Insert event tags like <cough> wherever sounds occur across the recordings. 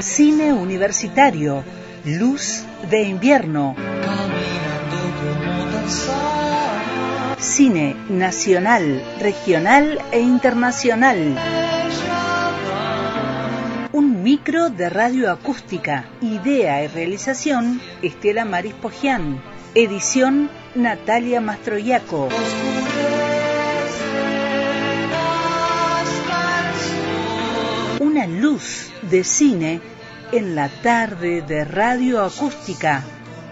Cine Universitario, Luz de Invierno. Cine nacional, regional e internacional. Un micro de radio acústica. Idea y realización, Estela Maris Pogian. Edición, Natalia Mastroiaco. Luz de cine en la tarde de radio acústica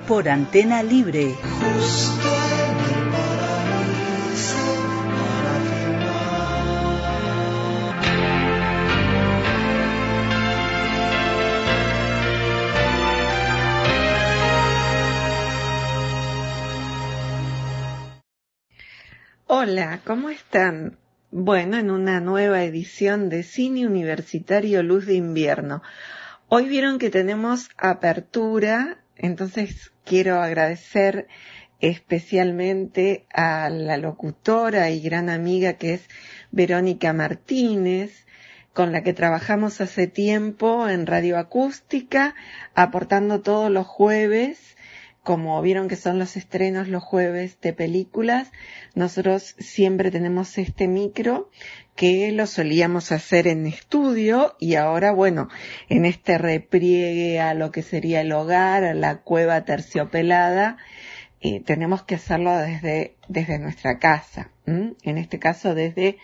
por antena libre. Hola, ¿cómo están? Bueno, en una nueva edición de Cine Universitario Luz de Invierno. Hoy vieron que tenemos apertura, entonces quiero agradecer especialmente a la locutora y gran amiga que es Verónica Martínez, con la que trabajamos hace tiempo en Radio Acústica, aportando todos los jueves como vieron que son los estrenos los jueves de películas, nosotros siempre tenemos este micro que lo solíamos hacer en estudio y ahora, bueno, en este repliegue a lo que sería el hogar, a la cueva terciopelada, eh, tenemos que hacerlo desde, desde nuestra casa, en este caso desde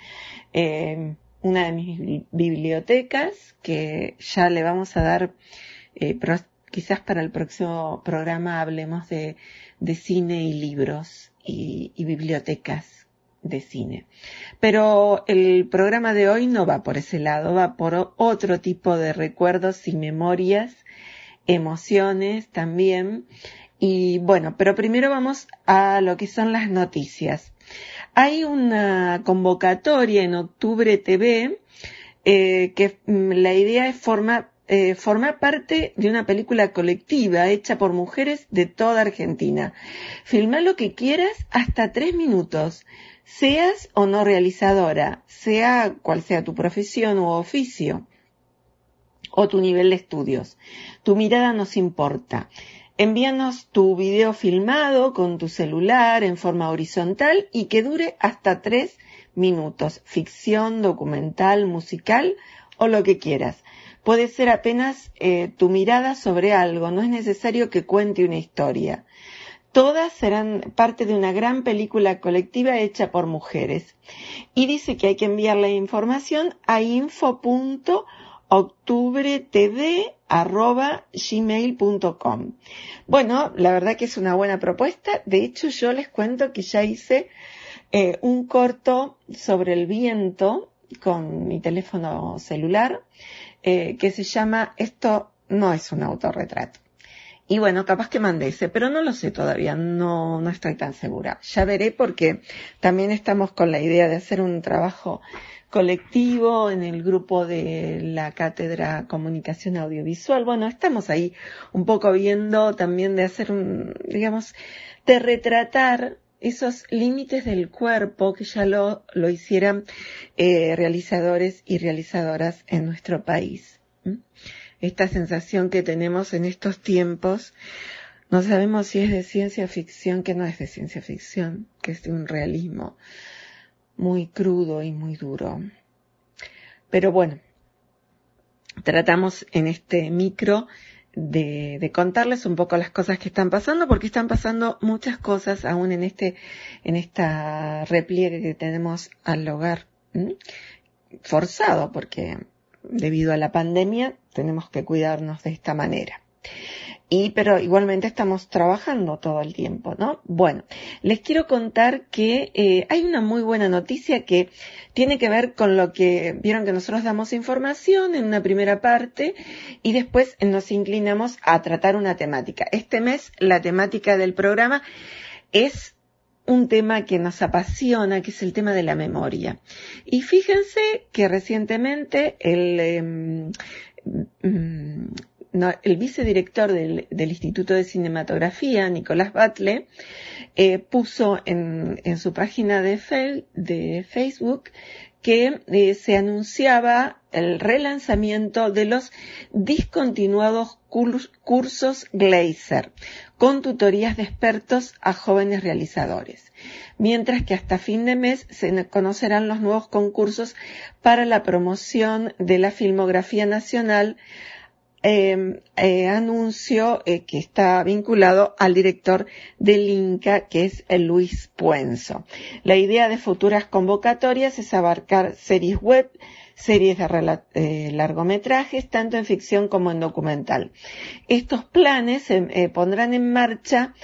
eh, una de mis bibliotecas que ya le vamos a dar eh, quizás para el próximo programa hablemos de, cine y libros y, bibliotecas de cine. Pero el programa de hoy no va por ese lado, va por otro tipo de recuerdos y memorias, emociones también. Y bueno, pero primero vamos a lo que son las noticias. Hay una convocatoria en Octubre TV eh, que mm, la idea es formar eh, formar parte de una película colectiva hecha por mujeres de toda Argentina. Filma lo que quieras hasta tres minutos, seas o no realizadora, sea cual sea tu profesión u oficio o tu nivel de estudios. Tu mirada nos importa. Envíanos tu video filmado con tu celular en forma horizontal y que dure hasta tres minutos. Ficción, documental, musical o lo que quieras puede ser apenas eh, tu mirada sobre algo, no es necesario que cuente una historia. Todas serán parte de una gran película colectiva hecha por mujeres. Y dice que hay que enviar la información a info.octubretv.gmail.com. Bueno, la verdad que es una buena propuesta. De hecho, yo les cuento que ya hice eh, un corto sobre el viento con mi teléfono celular eh, que se llama Esto no es un autorretrato. Y bueno, capaz que mande ese, pero no lo sé todavía, no, no estoy tan segura. Ya veré porque también estamos con la idea de hacer un trabajo colectivo en el grupo de la cátedra comunicación audiovisual. Bueno, estamos ahí un poco viendo también de hacer un, digamos, de retratar esos límites del cuerpo que ya lo, lo hicieran eh, realizadores y realizadoras en nuestro país. Esta sensación que tenemos en estos tiempos, no sabemos si es de ciencia ficción, que no es de ciencia ficción, que es de un realismo muy crudo y muy duro. Pero bueno, tratamos en este micro de, contarles un poco las cosas que están pasando, porque están pasando muchas cosas aún en este, en esta repliegue que tenemos al hogar, forzado, porque debido a la pandemia tenemos que cuidarnos de esta manera. Y, pero igualmente estamos trabajando todo el tiempo, ¿no? Bueno, les quiero contar que eh, hay una muy buena noticia que tiene que ver con lo que vieron que nosotros damos información en una primera parte y después nos inclinamos a tratar una temática. Este mes la temática del programa es un tema que nos apasiona, que es el tema de la memoria. Y fíjense que recientemente el, em, mm, el vicedirector del, Instituto de Cinematografía, Nicolás Batle, eh, puso en, su página de, de Facebook que eh, se anunciaba el relanzamiento de los discontinuados cursos Glazer, con tutorías de expertos a jóvenes realizadores, mientras que hasta fin de mes se conocerán los nuevos concursos para la promoción de la filmografía nacional Em, eh, anuncio eh, que está vinculado al director del INCA, que es el Luis Puenzo. La idea de futuras convocatorias es abarcar series web, series de eh, largometrajes, tanto en ficción como en documental. Estos planes se pondrán en marcha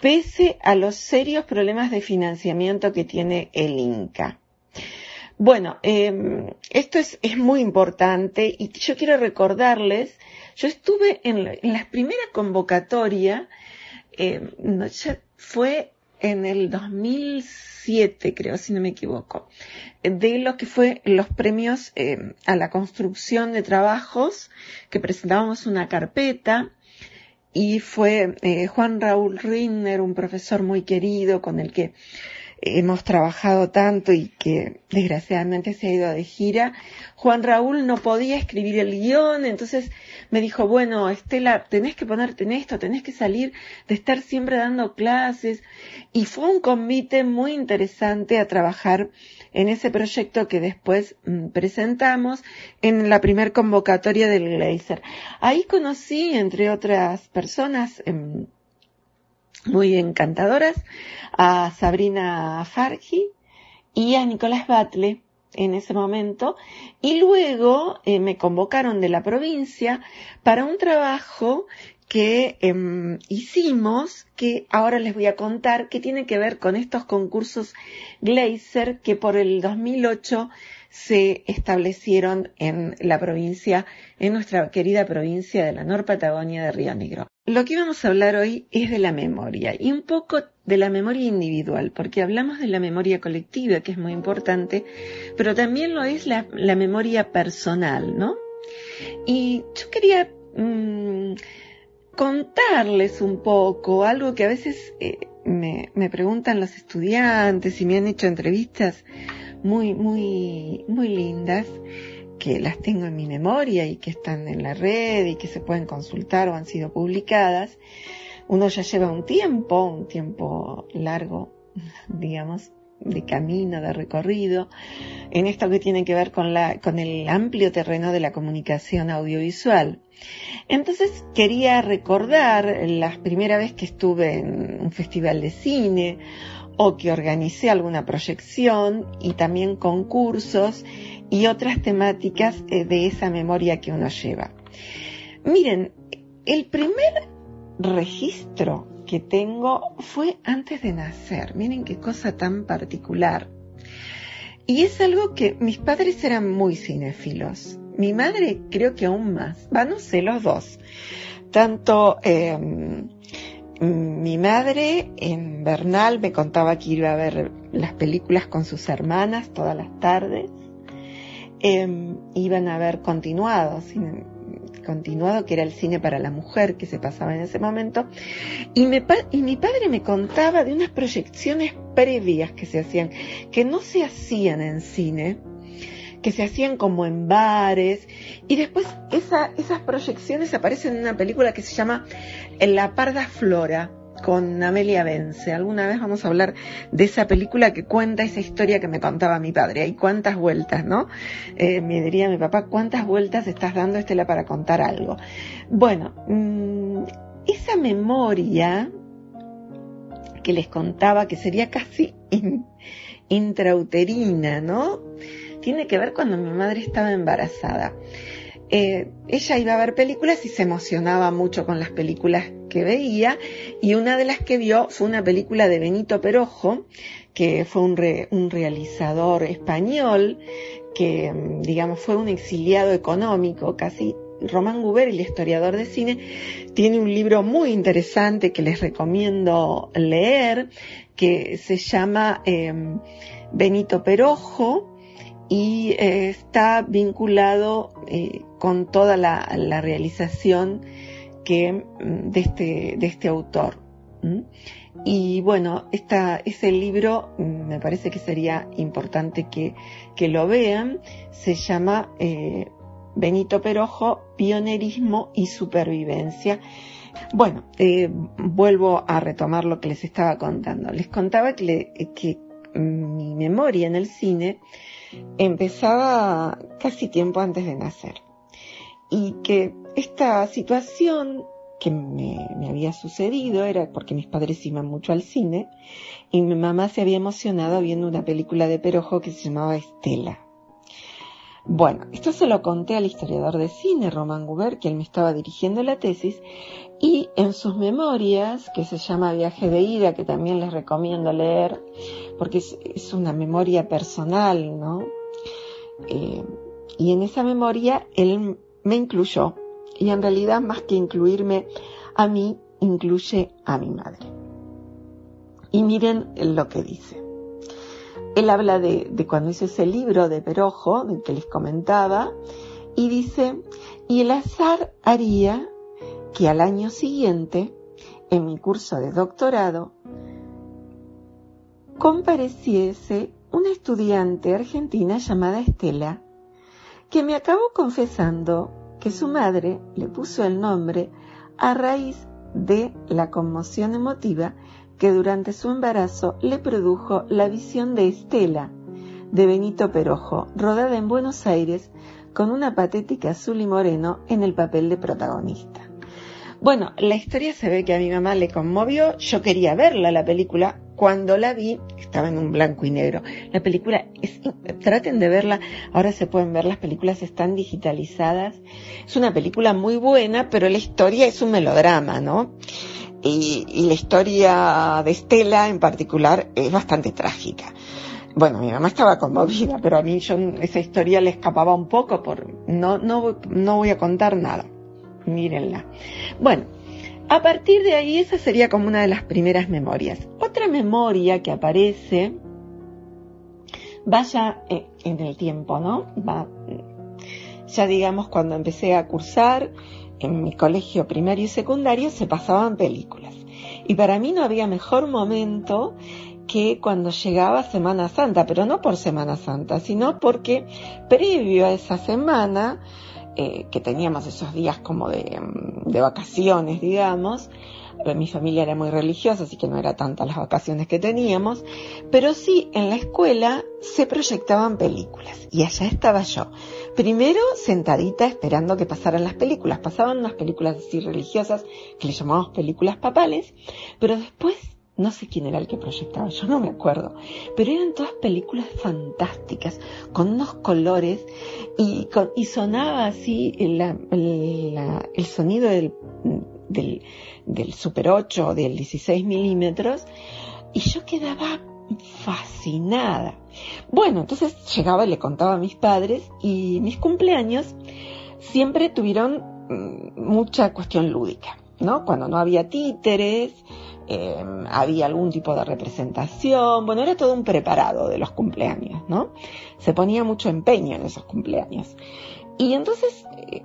pese a los serios problemas de financiamiento que tiene el INCA. Bueno, em, esto es, es, muy importante y yo quiero recordarles yo estuve en la, primera convocatoria, eh, fue en el 2007, creo, si no me equivoco, de lo que fue los premios eh, a la construcción de trabajos, que presentábamos una carpeta, y fue eh, Juan Raúl Rinner, un profesor muy querido con el que hemos trabajado tanto y que desgraciadamente se ha ido de gira, Juan Raúl no podía escribir el guion, entonces me dijo, bueno, Estela, tenés que ponerte en esto, tenés que salir de estar siempre dando clases. Y fue un convite muy interesante a trabajar en ese proyecto que después mm, presentamos en la primer convocatoria del Glazer. Ahí conocí, entre otras personas, em, muy encantadoras a Sabrina Fargi y a Nicolás Batle en ese momento y luego eh, me convocaron de la provincia para un trabajo que em, hicimos, que ahora les voy a contar, que tiene que ver con estos concursos Glazer que por el 2008 se establecieron en la provincia, en nuestra querida provincia de la Nor Patagonia de Río Negro. Lo que vamos a hablar hoy es de la memoria y un poco de la memoria individual, porque hablamos de la memoria colectiva, que es muy importante, pero también lo es la, memoria personal, ¿no? Y yo quería mm, contarles un poco algo que a veces eh, me, me preguntan los estudiantes y me han hecho entrevistas muy, muy, muy lindas que las tengo en mi memoria y que están en la red y que se pueden consultar o han sido publicadas, uno ya lleva un tiempo, un tiempo largo, <laughs> digamos, de camino, de recorrido, en esto que tiene que ver con, la, con el amplio terreno de la comunicación audiovisual. Entonces quería recordar la primera vez que estuve en un festival de cine o que organicé alguna proyección y también concursos y otras temáticas eh, de esa memoria que uno lleva. Miren, el primer registro que tengo fue antes de nacer. Miren qué cosa tan particular. Y es algo que mis padres eran muy cinéfilos. Mi madre creo que aún más. Va, no sé, los dos. Tanto em, mi madre en Bernal me contaba que iba a ver las películas con sus hermanas todas las tardes. Em, iban a ver continuado, continuado que era el cine para la mujer que se pasaba en ese momento, y, y mi padre me contaba de unas proyecciones previas que se hacían, que no se hacían en cine, que se hacían como en bares, y después esas proyecciones aparecen en una película que se llama La Parda Flora, con Amelia Vence. Alguna vez vamos a hablar de esa película que cuenta esa historia que me contaba mi padre. Hay cuántas vueltas, ¿no? Eh, me diría mi papá, ¿cuántas vueltas estás dando, Estela, para contar algo? Bueno, mm, esa memoria que les contaba, que sería casi intrauterina, ¿no? Tiene que ver cuando mi madre estaba embarazada. Eh, ella iba a ver películas y se emocionaba mucho con las películas que veía y una de las que vio fue una película de Benito Perojo, que fue un, realizador español que, mm, digamos, fue un exiliado económico, casi Román Guber, el historiador de cine, tiene un libro muy interesante que les recomiendo leer, que se llama em, Benito Perojo, y eh, está vinculado eh, con toda la, realización que, mm, de, este, de este autor. Y bueno, esta, ese libro mm, me parece que sería importante que, que lo vean. Se llama eh, Benito Perojo, Pionerismo y Supervivencia. Bueno, vuelvo a retomar lo que les estaba contando. Les contaba que, que mi memoria en el cine empezaba casi tiempo antes de nacer y que esta situación que me, había sucedido era porque mis padres iban mucho al cine y mi mamá se había emocionado viendo una película de Perojo que se llamaba Estela. Bueno, esto se lo conté al historiador de cine, Román Guber, él me estaba dirigiendo la tesis, y en sus memorias, que se llama Viaje de Ida, que también les recomiendo leer, porque es, una memoria personal, ¿no? Eh, y en esa memoria él me incluyó y en realidad más que incluirme a mí, incluye a mi madre. Y miren lo que dice. Él habla de, cuando hizo ese libro de Perojo, del que les comentaba, y dice, y el azar haría que al año siguiente, en mi curso de doctorado, compareciese una estudiante argentina llamada Estela, que me acabó confesando que su madre le puso el nombre a raíz de la conmoción emotiva que durante su embarazo le produjo la visión de Estela, de Benito Perojo, rodada en Buenos Aires con una patética azul y moreno en el papel de protagonista. Bueno, la historia se ve que a mi mamá le conmovió, yo quería verla, la película, cuando la vi estaba en un blanco y negro. La película, es, traten de verla, ahora se pueden ver, las películas están digitalizadas. Es una película muy buena, pero la historia es un melodrama, ¿no? Y, y la historia de Estela en particular es bastante trágica. Bueno, mi mamá estaba conmovida, pero a mí yo, esa historia le escapaba un poco por, no, no, no voy a contar nada. Mírenla. Bueno, a partir de ahí esa sería como una de las primeras memorias. Otra memoria que aparece, vaya eh, en el tiempo, ¿no? Va, ya digamos cuando empecé a cursar en mi colegio primario y secundario se pasaban películas. Y para mí no había mejor momento que cuando llegaba Semana Santa, pero no por Semana Santa, sino porque previo a esa semana eh, que teníamos esos días como de, mm, vacaciones, digamos. Eh, mi familia era muy religiosa, así que no era tantas las vacaciones que teníamos, pero sí en la escuela se proyectaban películas y allá estaba yo. Primero sentadita esperando que pasaran las películas. Pasaban unas películas así religiosas que le llamamos películas papales, pero después no sé quién era el que proyectaba, yo no me acuerdo, pero eran todas películas fantásticas, con unos colores y, sonaba así el, sonido del, del, Super 8 del 16 milímetros y yo quedaba fascinada. Bueno, entonces llegaba y le contaba a mis padres y mis cumpleaños siempre tuvieron mm, mucha cuestión lúdica, ¿no? Cuando no había títeres, Em, había algún tipo de representación, bueno, era todo un preparado de los cumpleaños, ¿no? Se ponía mucho empeño en esos cumpleaños. Y entonces eh,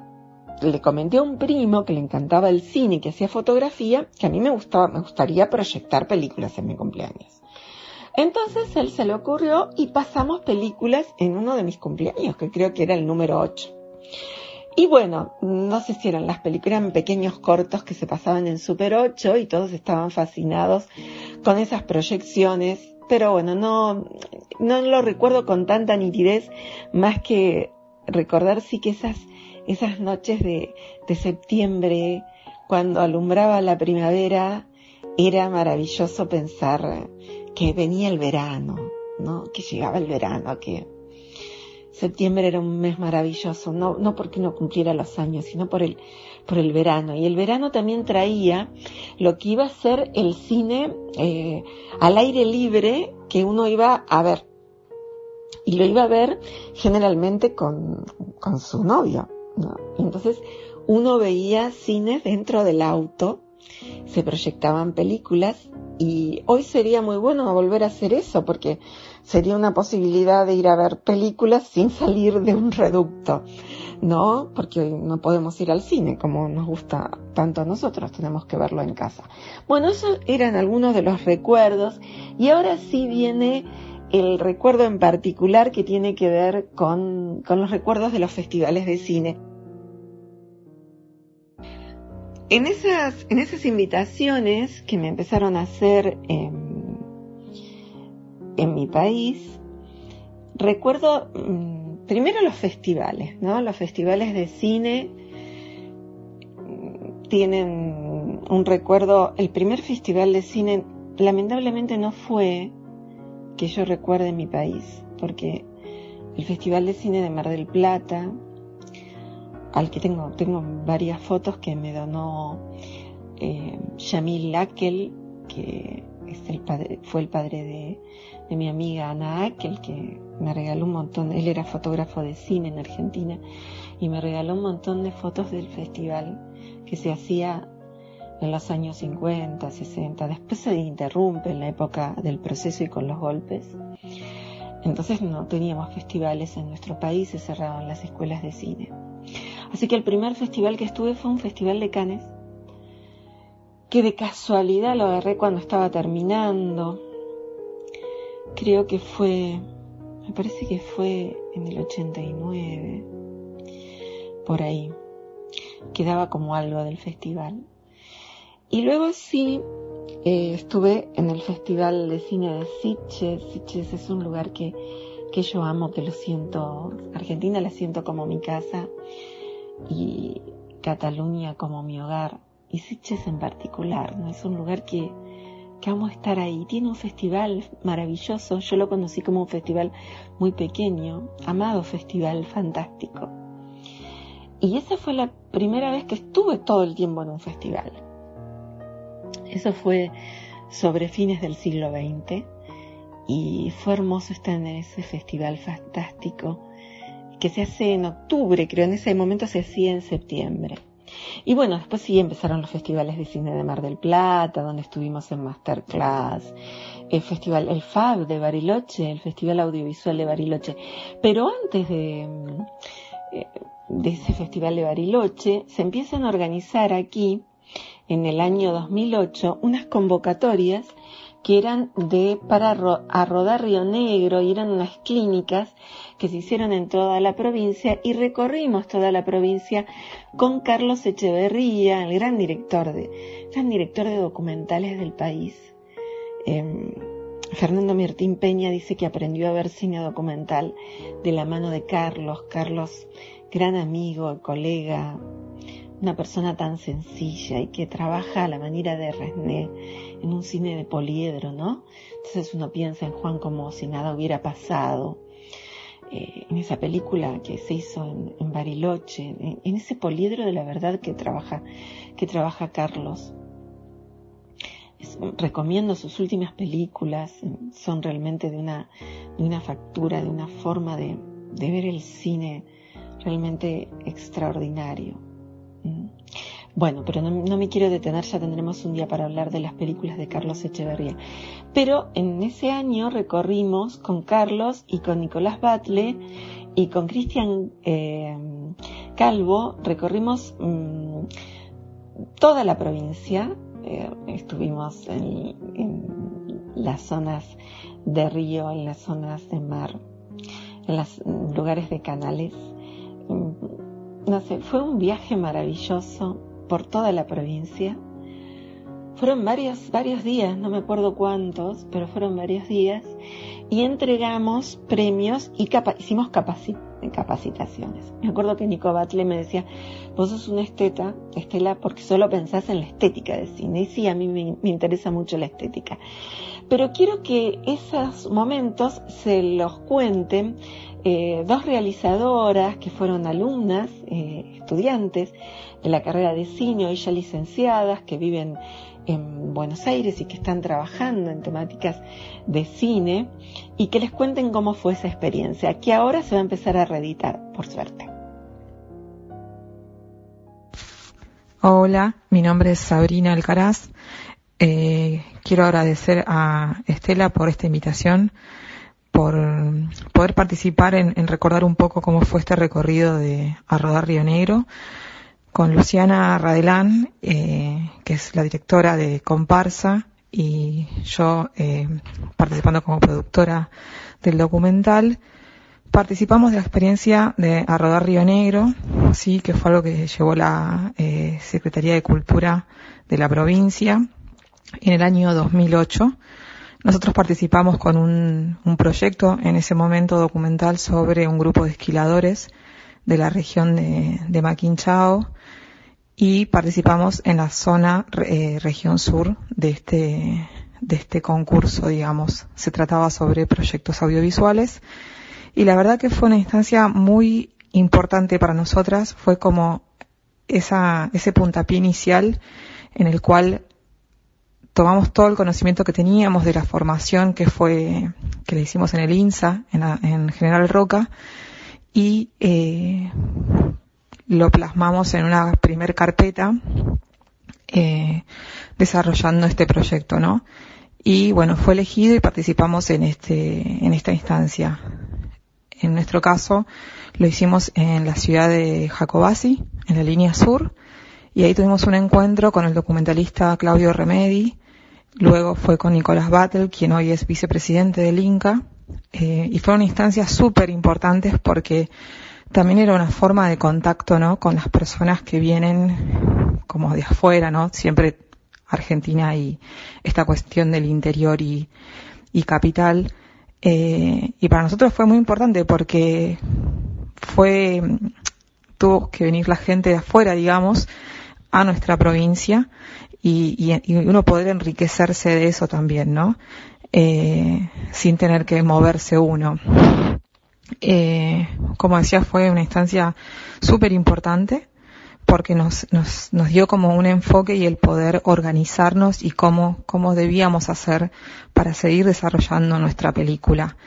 le comenté a un primo que le encantaba el cine y que hacía fotografía, que a mí me gustaba, me gustaría proyectar películas en mi cumpleaños. Entonces él se le ocurrió y pasamos películas en uno de mis cumpleaños, que creo que era el número 8. Y bueno, no sé si eran las películas, eran pequeños cortos que se pasaban en Super 8 y todos estaban fascinados con esas proyecciones, pero bueno, no, no lo recuerdo con tanta nitidez, más que recordar sí que esas, esas noches de, de septiembre, cuando alumbraba la primavera, era maravilloso pensar que venía el verano, ¿no? Que llegaba el verano, que septiembre era un mes maravilloso, no, no porque no cumpliera los años, sino por el, por el verano. Y el verano también traía lo que iba a ser el cine eh, al aire libre que uno iba a ver. Y lo iba a ver generalmente con, con su novio. ¿no? entonces uno veía cines dentro del auto, se proyectaban películas y hoy sería muy bueno volver a hacer eso porque sería una posibilidad de ir a ver películas sin salir de un reducto, ¿no? Porque no podemos ir al cine como nos gusta tanto a nosotros, tenemos que verlo en casa. Bueno, esos eran algunos de los recuerdos y ahora sí viene el recuerdo en particular que tiene que ver con, con los recuerdos de los festivales de cine. En esas, en esas invitaciones que me empezaron a hacer en, mi país, recuerdo mm, primero los festivales, ¿no? Los festivales de cine mm, tienen un recuerdo, el primer festival de cine lamentablemente no fue que yo recuerde mi país, porque el Festival de Cine de Mar del Plata, al que tengo, tengo varias fotos que me donó eh, Yamil que es el padre, fue el padre de, de mi amiga Ana Akel, que me regaló un montón, él era fotógrafo de cine en Argentina, y me regaló un montón de fotos del festival que se hacía en los años 50, 60, después se interrumpe en la época del proceso y con los golpes. Entonces no teníamos festivales en nuestro país, se cerraban las escuelas de cine. Así que el primer festival que estuve fue un festival de Cannes, que de casualidad lo agarré cuando estaba terminando. Creo que fue, me parece que fue en el 89, por ahí. Quedaba como algo del festival. Y luego sí, eh, estuve en el Festival de Cine de Sitges. Sitges es un lugar que, que yo amo, que lo siento, Argentina la siento como mi casa y Cataluña como mi hogar y Sitges en particular, ¿no? Es un lugar que, que amo estar ahí. Tiene un festival maravilloso, yo lo conocí como un festival muy pequeño, amado festival, fantástico. Y esa fue la primera vez que estuve todo el tiempo en un festival. Eso fue sobre fines del siglo XX y fue hermoso estar en ese festival fantástico que se hace en octubre, creo, en ese momento se hacía en septiembre. Y bueno, después sí empezaron los festivales de cine de Mar del Plata, donde estuvimos en Masterclass, el festival, el FAB de Bariloche, el Festival Audiovisual de Bariloche. Pero antes de, eh, de ese festival de Bariloche, se empiezan a organizar aquí, en el año 2008, unas convocatorias que eran de para a rodar Río Negro y eran unas clínicas que se hicieron en toda la provincia y recorrimos toda la provincia con Carlos Echeverría, el gran director de, gran director de documentales del país. Em, Fernando Mirtín Peña dice que aprendió a ver cine documental de la mano de Carlos. Carlos, gran amigo, colega, una persona tan sencilla y que trabaja a la manera de Resné en un cine de poliedro, ¿no? Entonces uno piensa en Juan como si nada hubiera pasado, eh, en esa película que se hizo en, Bariloche, en, ese poliedro de la verdad que trabaja, que trabaja Carlos. recomiendo sus últimas películas, son realmente de una, de una factura, de una forma de, de ver el cine realmente extraordinario. Mm. Bueno, pero no, me quiero detener, ya tendremos un día para hablar de las películas de Carlos Echeverría. Pero en ese año recorrimos con Carlos y con Nicolás Batle y con Cristian eh, Calvo, recorrimos mm, toda la provincia, eh, estuvimos en, en, las zonas de río, en las zonas de mar, en los lugares de canales no sé, fue un viaje maravilloso por toda la provincia. Fueron varios, varios días, no me acuerdo cuántos, pero fueron varios días, y entregamos premios y hicimos capacitaciones. Me acuerdo que Nico Batle me decía, vos sos una esteta, Estela, porque solo pensás en la estética de cine. Y sí, a mí me, interesa mucho la estética. Pero quiero que esos momentos se los cuenten eh, dos realizadoras que fueron alumnas, eh, estudiantes de la carrera de cine, hoy ya licenciadas, que viven en Buenos Aires y que están trabajando en temáticas de cine y que les cuenten cómo fue esa experiencia, que ahora se va a empezar a reeditar, por suerte. Hola, mi nombre es Sabrina Alcaraz. Eh, quiero agradecer a Estela por esta invitación por poder participar en, recordar un poco cómo fue este recorrido de a Río Negro con Luciana Radelán, eh, que es la directora de Comparsa, y yo eh, participando como productora del documental. Participamos de la experiencia de a rodar Río Negro, sí, que fue algo que llevó la eh, Secretaría de Cultura de la provincia en el año 2008 nosotros participamos con un, proyecto en ese momento documental sobre un grupo de esquiladores de la región de, de y participamos en la zona eh, región sur de este, de este concurso, digamos. Se trataba sobre proyectos audiovisuales y la verdad que fue una instancia muy importante para nosotras, fue como esa, ese puntapié inicial en el cual tomamos todo el conocimiento que teníamos de la formación que fue, que le hicimos en el INSA, en, General Roca, y eh, lo plasmamos en una primer carpeta eh, desarrollando este proyecto, ¿no? Y bueno, fue elegido y participamos en este, en esta instancia. En nuestro caso, lo hicimos en la ciudad de Jacobasi, en la línea sur, y ahí tuvimos un encuentro con el documentalista Claudio Remedi, Luego fue con Nicolás Battle, quien hoy es vicepresidente del INCA, eh, y fueron instancias súper importantes porque también era una forma de contacto, ¿no? Con las personas que vienen como de afuera, ¿no? Siempre Argentina y esta cuestión del interior y, y capital. Eh, y para nosotros fue muy importante porque fue, tuvo que venir la gente de afuera, digamos, a nuestra provincia y, y, uno poder enriquecerse de eso también, ¿no? Eh, sin tener que moverse uno. Eh, como decía, fue una instancia súper importante porque nos, nos, nos dio como un enfoque y el poder organizarnos y cómo, cómo debíamos hacer para seguir desarrollando nuestra película.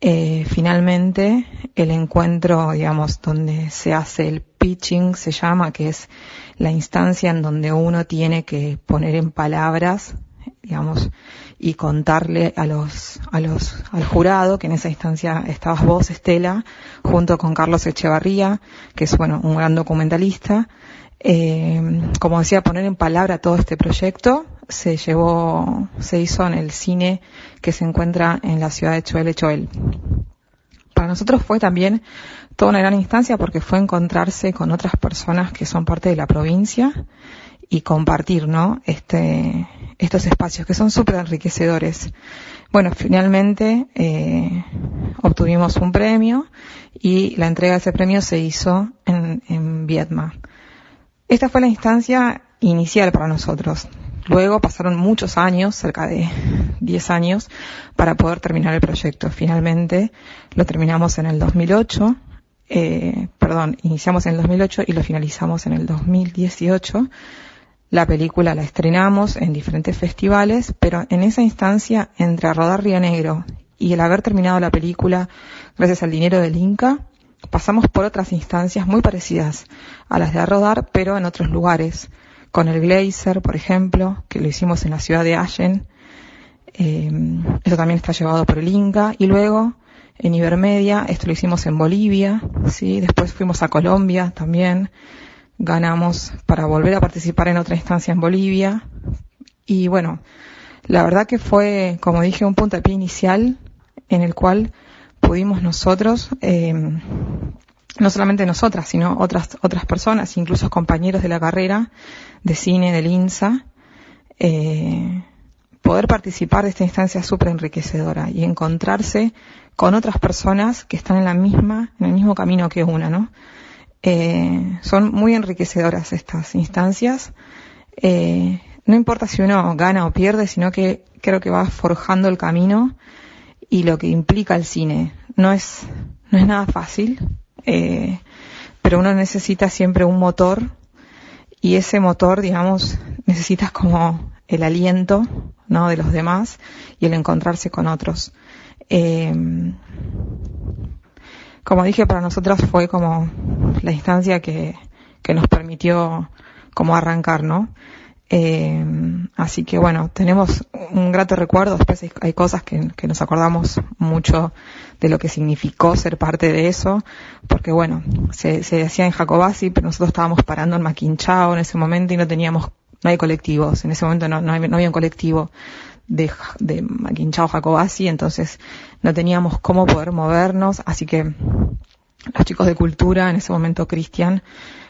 Eh, finalmente, el encuentro, digamos, donde se hace el pitching, se llama, que es la instancia en donde uno tiene que poner en palabras, digamos, y contarle a los, a los, al jurado, que en esa instancia estabas vos, Estela, junto con Carlos Echevarría, que es, bueno, un gran documentalista, eh, como decía, poner en palabra todo este proyecto se llevó, se hizo en el cine que se encuentra en la ciudad de Choel Choel. Para nosotros fue también toda una gran instancia porque fue encontrarse con otras personas que son parte de la provincia y compartir, ¿no? Este, estos espacios que son súper enriquecedores. Bueno, finalmente eh, obtuvimos un premio y la entrega de ese premio se hizo en, en Vietma. Esta fue la instancia inicial para nosotros. Luego pasaron muchos años, cerca de 10 años, para poder terminar el proyecto. Finalmente lo terminamos en el 2008 eh, perdón, iniciamos en el 2008 y lo finalizamos en el 2018. La película la estrenamos en diferentes festivales, pero en esa instancia, entre rodar Río Negro y el haber terminado la película gracias al dinero del Inca, pasamos por otras instancias muy parecidas a las de rodar, pero en otros lugares, con el Glazer, por ejemplo, que lo hicimos en la ciudad de Allen. Eh, eso también está llevado por el Inca. Y luego en Ibermedia, esto lo hicimos en Bolivia, sí, después fuimos a Colombia también, ganamos para volver a participar en otra instancia en Bolivia, y bueno, la verdad que fue, como dije, un puntapié inicial en el cual pudimos nosotros, eh, no solamente nosotras, sino otras, otras personas, incluso compañeros de la carrera de cine del INSA, eh, poder participar de esta instancia súper enriquecedora y encontrarse con otras personas que están en la misma, en el mismo camino que una, ¿no? Eh, son muy enriquecedoras estas instancias. Eh, no importa si uno gana o pierde, sino que creo que va forjando el camino y lo que implica el cine. No es, no es nada fácil, eh, pero uno necesita siempre un motor y ese motor, digamos, <laughs> necesitas como el aliento ¿no? de los demás y el encontrarse con otros. Eh, como dije, para nosotras fue como la instancia que, que nos permitió como arrancar, ¿no? Eh, así que bueno, tenemos un grato recuerdo, después hay, cosas que, nos acordamos mucho de lo que significó ser parte de eso, porque bueno, se, se hacía en Jacobasi, pero nosotros estábamos parando en Maquinchao en ese momento y no teníamos, no hay colectivos, en ese momento no, no, había un colectivo de, de Maquinchao Jacobasi, entonces no teníamos cómo poder movernos, así que los chicos de cultura, en ese momento Cristian,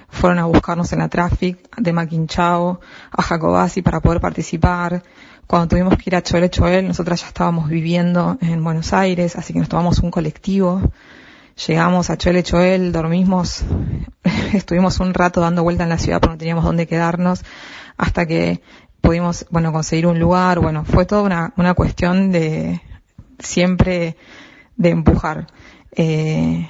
fueron a buscarnos en la traffic de Maquinchao a Jacobasi para poder participar. Cuando tuvimos que ir a Choel Choel, nosotras ya estábamos viviendo en Buenos Aires, así que nos tomamos un colectivo. Llegamos a Choel Choel, dormimos, <laughs> estuvimos un rato dando vuelta en la ciudad porque no teníamos dónde quedarnos, hasta que pudimos, bueno, conseguir un lugar. Bueno, fue toda una, una cuestión de siempre de empujar. Eh,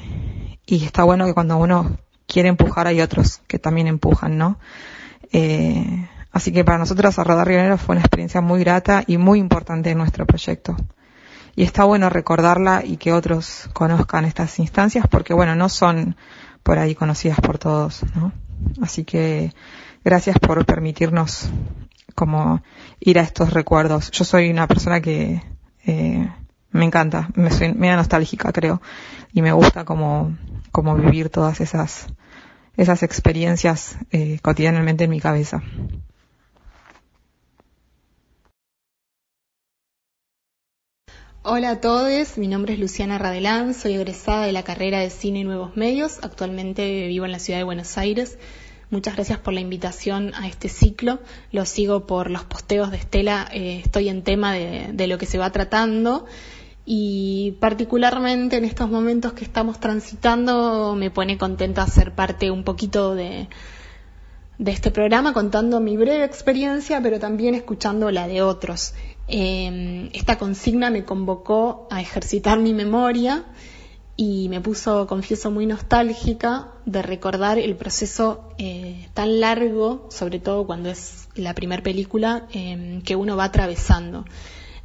y está bueno que cuando uno quiere empujar, hay otros que también empujan, ¿no? Eh, así que para nosotros a Rodar Rionero fue una experiencia muy grata y muy importante en nuestro proyecto. Y está bueno recordarla y que otros conozcan estas instancias porque, bueno, no son por ahí conocidas por todos, ¿no? Así que gracias por permitirnos como ir a estos recuerdos. Yo soy una persona que eh, me encanta, me soy media nostálgica creo, y me gusta como, como vivir todas esas esas experiencias eh, cotidianamente en mi cabeza. Hola a todos, mi nombre es Luciana Radelán, soy egresada de la carrera de Cine y Nuevos Medios, actualmente vivo en la ciudad de Buenos Aires. Muchas gracias por la invitación a este ciclo, lo sigo por los posteos de Estela, eh, estoy en tema de, de lo que se va tratando y particularmente en estos momentos que estamos transitando me pone contenta ser parte un poquito de, este programa contando mi breve experiencia, pero también escuchando la de otros. Em, esta consigna me convocó a ejercitar mi memoria y me puso, confieso, muy nostálgica de recordar el proceso eh, tan largo, sobre todo cuando es la primera película, em, que uno va atravesando.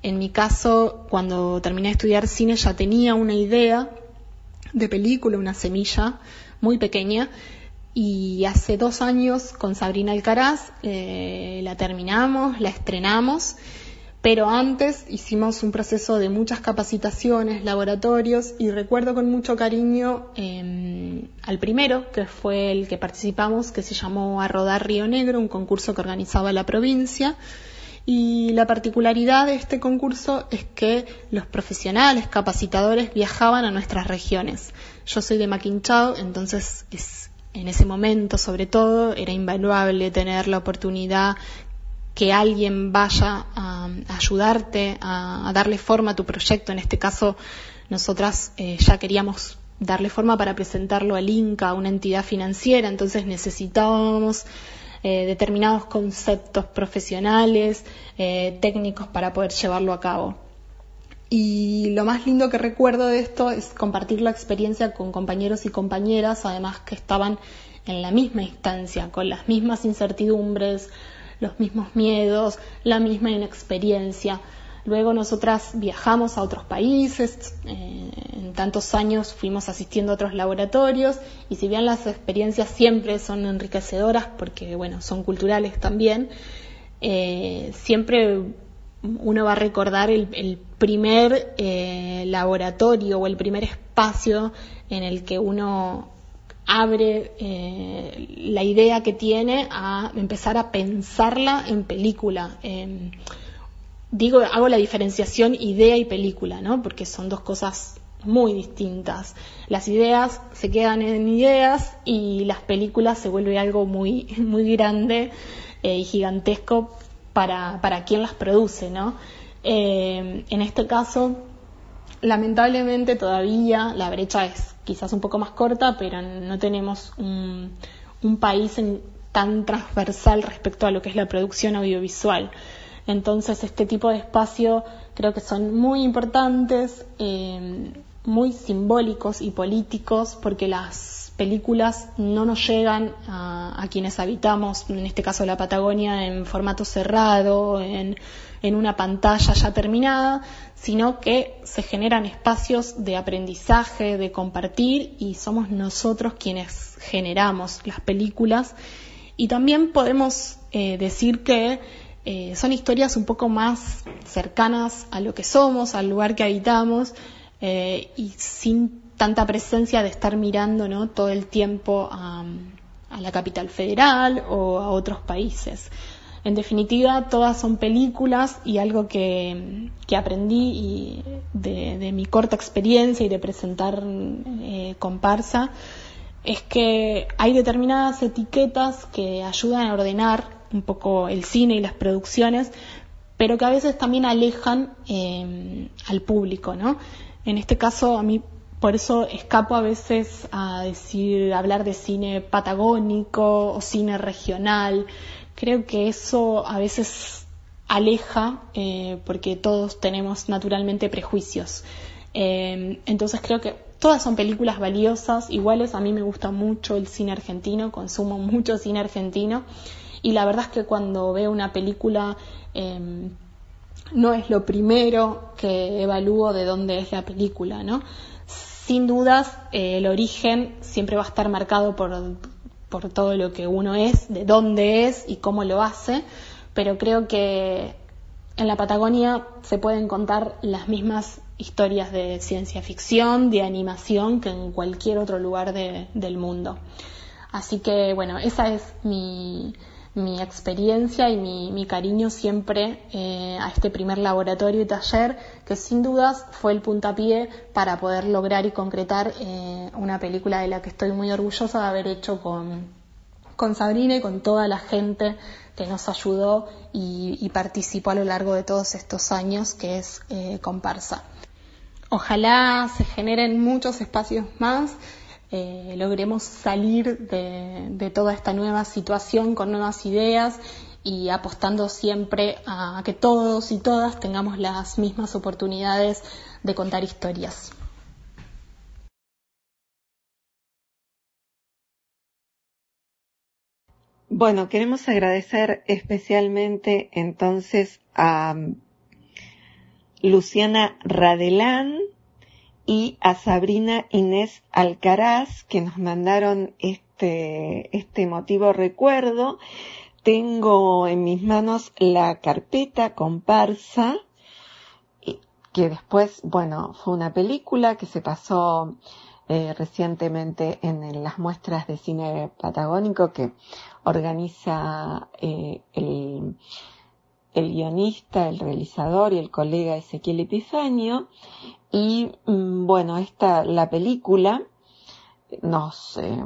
En mi caso, cuando terminé de estudiar cine ya tenía una idea de película, una semilla muy pequeña, y hace dos años con Sabrina Alcaraz eh, la terminamos, la estrenamos, pero antes hicimos un proceso de muchas capacitaciones, laboratorios, y recuerdo con mucho cariño em, al primero, que fue el que participamos, que se llamó A Rodar Río Negro, un concurso que organizaba la provincia y la particularidad de este concurso es que los profesionales capacitadores viajaban a nuestras regiones. Yo soy de Maquinchao, entonces en ese momento sobre todo era invaluable tener la oportunidad que alguien vaya a, ayudarte, a, darle forma a tu proyecto. En este caso, nosotras eh, ya queríamos darle forma para presentarlo al INCA, a una entidad financiera, entonces necesitábamos eh, determinados conceptos profesionales, eh, técnicos para poder llevarlo a cabo. Y lo más lindo que recuerdo de esto es compartir la experiencia con compañeros y compañeras, además que estaban en la misma instancia, con las mismas incertidumbres, los mismos miedos, la misma inexperiencia. Luego nosotras viajamos a otros países, eh, en tantos años fuimos asistiendo a otros laboratorios y si bien las experiencias siempre son enriquecedoras porque bueno, son culturales también, eh, siempre uno va a recordar el, primer eh, laboratorio o el primer espacio en el que uno abre la idea que tiene a empezar a pensarla en película digo, hago la diferenciación idea y película, ¿no? Porque son dos cosas muy distintas. Las ideas se quedan en ideas y las películas se vuelve algo muy, <laughs> muy grande eh, y gigantesco para, para quien las produce, ¿no? Eh, en este caso, lamentablemente todavía la brecha es quizás un poco más corta, pero no tenemos un, un país tan transversal respecto a lo que es la producción audiovisual. Entonces, este tipo de espacio creo que son muy importantes, eh, muy simbólicos y políticos, porque las películas no nos llegan a, quienes habitamos, en este caso la Patagonia, en formato cerrado, en, en una pantalla ya terminada, sino que se generan espacios de aprendizaje, de compartir, y somos nosotros quienes generamos las películas. Y también podemos eh, decir que eh, son historias un poco más cercanas a lo que somos, al lugar que habitamos, eh, y sin tanta presencia de estar mirando ¿no? todo el tiempo a, la capital federal o a otros países. En definitiva, todas son películas y algo que, aprendí de, mi corta experiencia y de presentar eh, comparsa es que hay determinadas etiquetas que ayudan a ordenar un poco el cine y las producciones, pero que a veces también alejan eh, al público, ¿no? En este caso, a mí por eso escapo a veces a decir, hablar de cine patagónico o cine regional. Creo que eso a veces aleja eh, porque todos tenemos naturalmente prejuicios. Eh, entonces creo que todas son películas valiosas, iguales. A mí me gusta mucho el cine argentino, consumo mucho cine argentino. Y la verdad es que cuando veo una película eh, no es lo primero que evalúo de dónde es la película, ¿no? sin dudas eh, el origen siempre va a estar marcado por, por todo lo que uno es, de dónde es y cómo lo hace, pero creo que en la Patagonia se pueden contar las mismas historias de ciencia ficción, de animación, que en cualquier otro lugar del mundo. Así que, bueno, esa es mi, mi experiencia y mi, cariño siempre eh, a este primer laboratorio y taller, que sin dudas fue el puntapié para poder lograr y concretar eh, una película de la que estoy muy orgullosa de haber hecho con, con Sabrina y con toda la gente que nos ayudó y, participó a lo largo de todos estos años, que es eh, Comparsa. Ojalá se generen muchos espacios más eh, logremos salir de, toda esta nueva situación con nuevas ideas y apostando siempre a que todos y todas tengamos las mismas oportunidades de contar historias. Bueno, queremos agradecer especialmente entonces a Luciana Radelán, y a Sabrina Inés Alcaraz que nos mandaron este, este emotivo recuerdo. Tengo en mis manos la carpeta comparsa, que después, bueno, fue una película que se pasó eh, recientemente en, las muestras de cine patagónico que organiza eh, el, el guionista, el realizador y el colega Ezequiel Epifanio. Y mm, bueno, esta, la película nos, eh,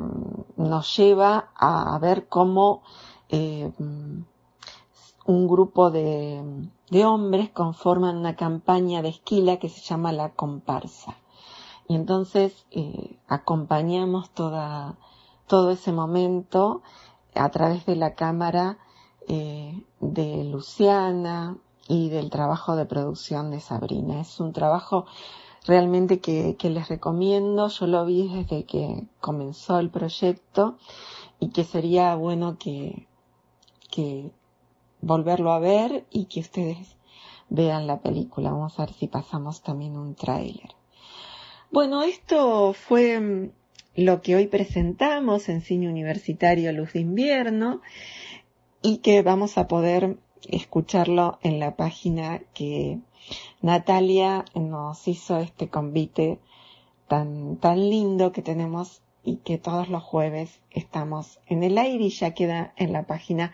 nos lleva a ver cómo eh, un grupo de, de, hombres conforman una campaña de esquila que se llama la comparsa. Y entonces eh, acompañamos toda, todo ese momento a través de la cámara de Luciana, y del trabajo de producción de Sabrina. Es un trabajo realmente que, les recomiendo. Yo lo vi desde que comenzó el proyecto y que sería bueno que, que volverlo a ver y que ustedes vean la película. Vamos a ver si pasamos también un tráiler. Bueno, esto fue mm, lo que hoy presentamos en Cine Universitario Luz de Invierno y que vamos a poder escucharlo en la página que Natalia nos hizo este convite tan, tan lindo que tenemos y que todos los jueves estamos en el aire y ya queda en la página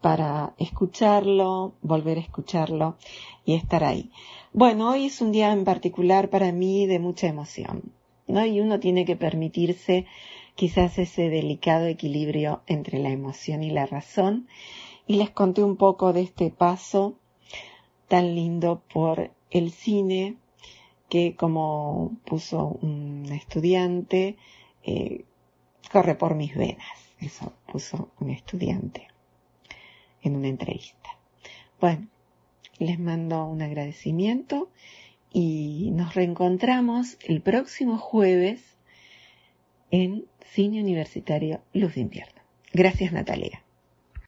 para escucharlo, volver a escucharlo y estar ahí. Bueno, hoy es un día en particular para mí de mucha emoción, ¿no? Y uno tiene que permitirse quizás ese delicado equilibrio entre la emoción y la razón y les conté un poco de este paso tan lindo por el cine que como puso un estudiante eh, corre por mis venas eso puso un estudiante en una entrevista bueno les mando un agradecimiento y nos reencontramos el próximo jueves en Cine Universitario Luz de Invierno. Gracias Natalia.